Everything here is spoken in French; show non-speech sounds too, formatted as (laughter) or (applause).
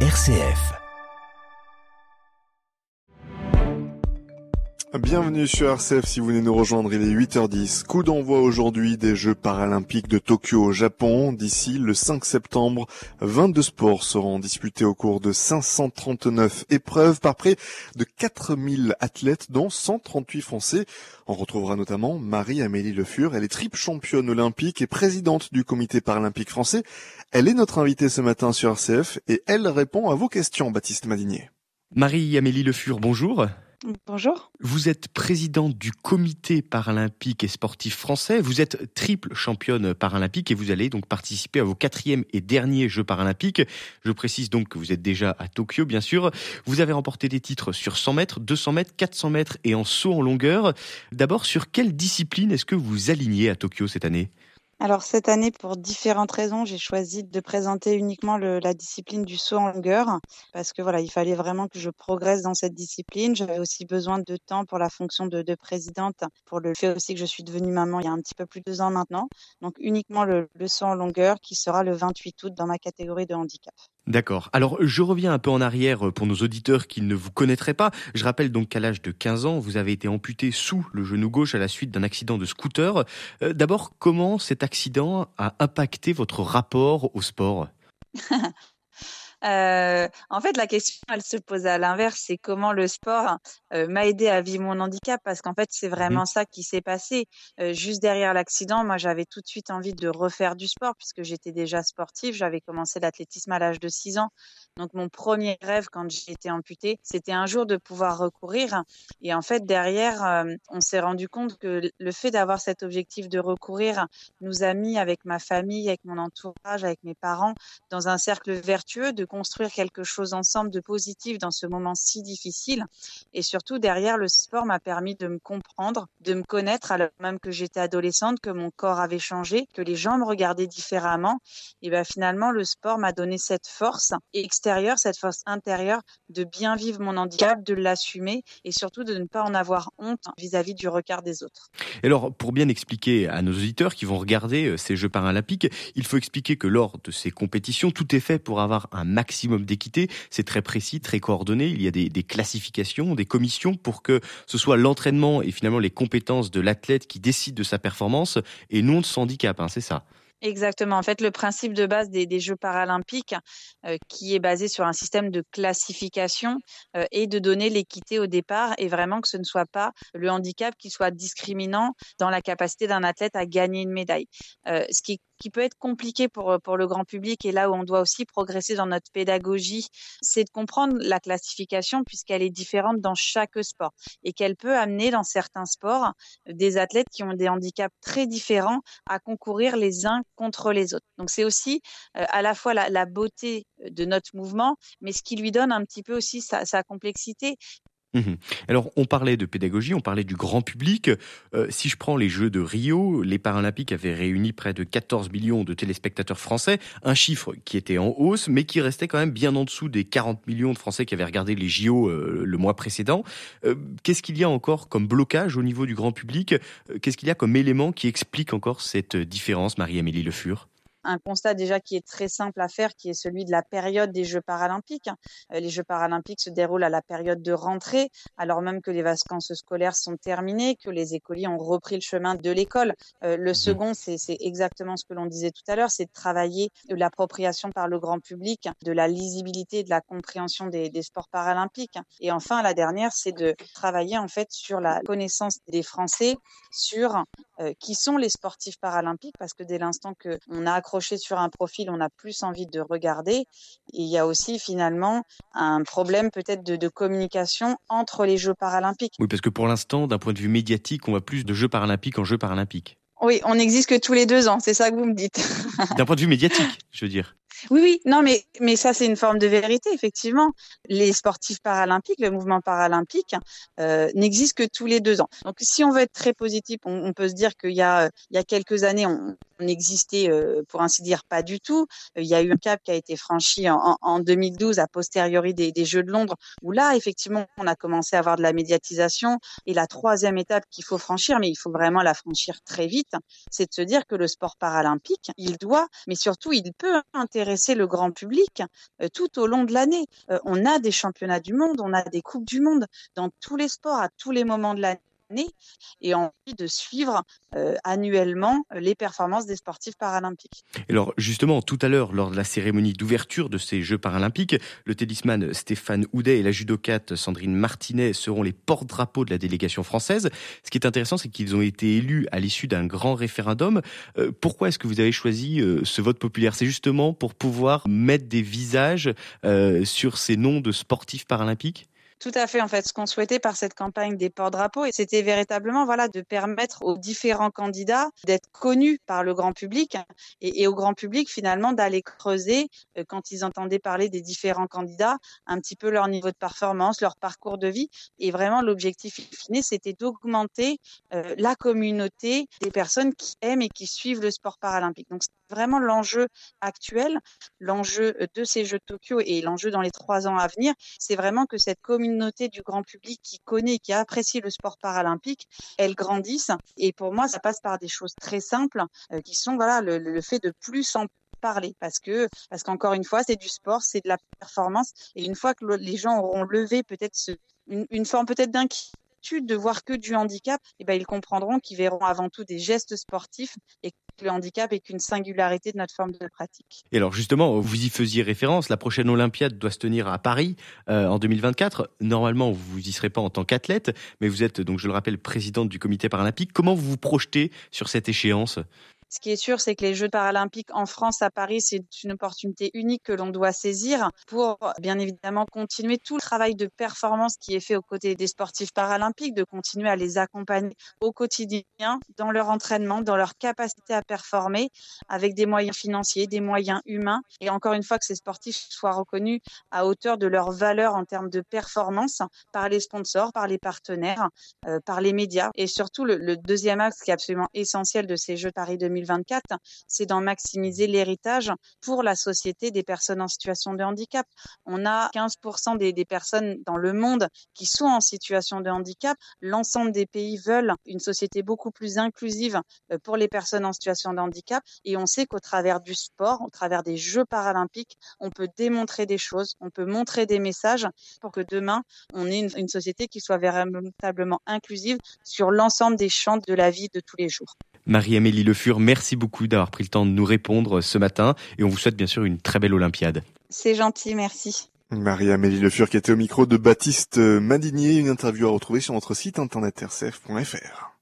RCF. Bienvenue sur RCF si vous venez nous rejoindre, il est 8h10. Coup d'envoi aujourd'hui des Jeux paralympiques de Tokyo au Japon. D'ici le 5 septembre, 22 sports seront disputés au cours de 539 épreuves par près de 4000 athlètes dont 138 français. On retrouvera notamment Marie-Amélie Le Fur, elle est triple championne olympique et présidente du comité paralympique français. Elle est notre invitée ce matin sur RCF et elle répond à vos questions, Baptiste Madinier. Marie-Amélie Le Fur, bonjour. Bonjour. Vous êtes présidente du comité paralympique et sportif français. Vous êtes triple championne paralympique et vous allez donc participer à vos quatrième et derniers Jeux paralympiques. Je précise donc que vous êtes déjà à Tokyo, bien sûr. Vous avez remporté des titres sur 100 mètres, 200 mètres, 400 mètres et en saut en longueur. D'abord, sur quelle discipline est-ce que vous alignez à Tokyo cette année? Alors cette année, pour différentes raisons, j'ai choisi de présenter uniquement le, la discipline du saut en longueur parce que voilà, il fallait vraiment que je progresse dans cette discipline. J'avais aussi besoin de temps pour la fonction de, de, présidente, pour le fait aussi que je suis devenue maman il y a un petit peu plus de deux ans maintenant. Donc uniquement le, le saut en longueur qui sera le 28 août dans ma catégorie de handicap. D'accord. Alors, je reviens un peu en arrière pour nos auditeurs qui ne vous connaîtraient pas. Je rappelle donc qu'à l'âge de 15 ans, vous avez été amputé sous le genou gauche à la suite d'un accident de scooter. Euh, D'abord, comment cet accident a impacté votre rapport au sport? (laughs) Euh, en fait, la question, elle se pose à l'inverse, c'est comment le sport euh, m'a aidé à vivre mon handicap, parce qu'en fait, c'est vraiment mmh. ça qui s'est passé. Euh, juste derrière l'accident, moi, j'avais tout de suite envie de refaire du sport, puisque j'étais déjà sportive. J'avais commencé l'athlétisme à l'âge de 6 ans. Donc, mon premier rêve, quand j'ai été amputée, c'était un jour de pouvoir recourir. Et en fait, derrière, on s'est rendu compte que le fait d'avoir cet objectif de recourir nous a mis, avec ma famille, avec mon entourage, avec mes parents, dans un cercle vertueux de construire quelque chose ensemble de positif dans ce moment si difficile. Et surtout, derrière, le sport m'a permis de me comprendre, de me connaître, alors même que j'étais adolescente, que mon corps avait changé, que les gens me regardaient différemment. Et ben finalement, le sport m'a donné cette force extérieure, cette force intérieure de bien vivre mon handicap, de l'assumer et surtout de ne pas en avoir honte vis-à-vis -vis du regard des autres. Et alors, pour bien expliquer à nos auditeurs qui vont regarder euh, ces Jeux paralympiques, il faut expliquer que lors de ces compétitions, tout est fait pour avoir un maximum d'équité. C'est très précis, très coordonné. Il y a des, classifications, des commissions pour que ce soit l'entraînement et finalement les compétences de l'athlète qui décident de sa performance et non de son handicap. Hein, c'est ça. Exactement. En fait, le principe de base des, Jeux paralympiques, euh, qui est basé sur un système de classification euh, et de donner l'équité au départ, et vraiment que ce ne soit pas le handicap qui soit discriminant dans la capacité d'un athlète à gagner une médaille. Euh, ce qui, qui peut être compliqué pour, pour le grand public et là où on doit aussi progresser dans notre pédagogie, c'est de comprendre la classification puisqu'elle est différente dans chaque sport et qu'elle peut amener dans certains sports des athlètes qui ont des handicaps très différents à concourir les uns contre les autres. Donc c'est aussi euh, à la fois la, beauté de notre mouvement, mais ce qui lui donne un petit peu aussi sa complexité. Mmh Alors, on parlait de pédagogie, on parlait du grand public. Euh, si je prends les Jeux de Rio, les Paralympiques avaient réuni près de 14 millions de téléspectateurs français, un chiffre qui était en hausse, mais qui restait quand même bien en dessous des 40 millions de Français qui avaient regardé les JO euh, le mois précédent. Euh, Qu'est-ce qu'il y a encore comme blocage au niveau du grand public? Qu'est-ce qu'il y a comme élément qui explique encore cette différence, Marie-Amélie Le Fur? Un constat déjà qui est très simple à faire, qui est celui de la période des Jeux paralympiques. Euh, les Jeux paralympiques se déroulent à la période de rentrée, alors même que les vacances scolaires sont terminées, que les écoliers ont repris le chemin de l'école. Euh, le mmh second, c'est exactement ce que l'on disait tout à l'heure, c'est de travailler de l'appropriation par le grand public, de la lisibilité, de la compréhension des, des sports paralympiques. Et enfin, la dernière, c'est de travailler en fait sur la connaissance des Français sur euh, qui sont les sportifs paralympiques, parce que dès l'instant qu'on a accroché sur un profil, on a plus envie de regarder. Et il y a aussi finalement un problème peut-être de, de, communication entre les Jeux paralympiques. Oui, parce que pour l'instant, d'un point de vue médiatique, on voit plus de Jeux paralympiques en Jeux paralympiques. Oui, on n'existe que tous les deux ans, c'est ça que vous me dites. D'un point de vue médiatique, je veux dire. Oui, oui, non, mais, mais ça, c'est une forme de vérité, effectivement. Les sportifs paralympiques, le mouvement paralympique, euh, n'existe que tous les deux ans. Donc, si on veut être très positif, on, on peut se dire qu'il y a, il y a quelques années, on, n'existait, pour ainsi dire, pas du tout. Il y a eu un cap qui a été franchi en, en 2012 a posteriori des, des, Jeux de Londres, où là, effectivement, on a commencé à avoir de la médiatisation. Et la troisième étape qu'il faut franchir, mais il faut vraiment la franchir très vite, c'est de se dire que le sport paralympique, il doit, mais surtout, il peut intéresser le grand public tout au long de l'année. on a des championnats du monde, on a des coupes du monde dans tous les sports à tous les moments de l'année et envie de suivre annuellement les performances des sportifs paralympiques. Alors justement, tout à l'heure, lors de la cérémonie d'ouverture de ces Jeux paralympiques, le tennisman Stéphane Houdet et la judocate Sandrine Martinet seront les porte-drapeaux de la délégation française. Ce qui est intéressant, c'est qu'ils ont été élus à l'issue d'un grand référendum. Pourquoi est-ce que vous avez choisi ce vote populaire? C'est justement pour pouvoir mettre des visages sur ces noms de sportifs paralympiques? Tout à fait. En fait, ce qu'on souhaitait par cette campagne des porte-drapeaux, c'était véritablement, voilà, de permettre aux différents candidats d'être connus par le grand public et, au grand public finalement d'aller creuser euh, quand ils entendaient parler des différents candidats un petit peu leur niveau de performance, leur parcours de vie. Et vraiment, l'objectif fini, c'était d'augmenter euh, la communauté des personnes qui aiment et qui suivent le sport paralympique. Donc, c'est vraiment l'enjeu actuel, l'enjeu de ces Jeux de Tokyo et l'enjeu dans les trois ans à venir, c'est vraiment que cette communauté communauté du grand public qui connaît, qui apprécie le sport paralympique, elles grandissent. Et pour moi, ça passe par des choses très simples euh, qui sont voilà le, fait de plus en parler parce que parce qu'encore une fois c'est du sport c'est de la performance et une fois que les gens auront levé peut-être une, une forme peut-être d'inquiétude de voir que du handicap, eh ben ils comprendront qu'ils verront avant tout des gestes sportifs et le handicap est qu'une singularité de notre forme de pratique. Et alors justement, vous y faisiez référence, la prochaine Olympiade doit se tenir à Paris euh, en 2024. Normalement, vous y serez pas en tant qu'athlète, mais vous êtes donc, je le rappelle, présidente du comité paralympique. Comment vous vous projetez sur cette échéance? Ce qui est sûr, c'est que les Jeux paralympiques en France, à Paris, c'est une opportunité unique que l'on doit saisir pour, bien évidemment, continuer tout le travail de performance qui est fait aux côtés des sportifs paralympiques, de continuer à les accompagner au quotidien dans leur entraînement, dans leur capacité à performer, avec des moyens financiers, des moyens humains, et encore une fois que ces sportifs soient reconnus à hauteur de leur valeur en termes de performance par les sponsors, par les partenaires, euh, par les médias, et surtout le, deuxième axe qui est absolument essentiel de ces Jeux Paris 2020 2024, c'est d'en maximiser l'héritage pour la société des personnes en situation de handicap. On a 15% des, personnes dans le monde qui sont en situation de handicap. L'ensemble des pays veulent une société beaucoup plus inclusive euh, pour les personnes en situation de handicap. Et on sait qu'au travers du sport, au travers des Jeux paralympiques, on peut démontrer des choses, on peut montrer des messages pour que demain, on ait une société qui soit véritablement inclusive sur l'ensemble des champs de la vie de tous les jours. Marie-Amélie Le Fur, merci beaucoup d'avoir pris le temps de nous répondre ce matin et on vous souhaite bien sûr une très belle Olympiade. C'est gentil, merci. Marie-Amélie Le Fur qui était au micro de Baptiste Madinier, une interview à retrouver sur notre site internet rcf.fr.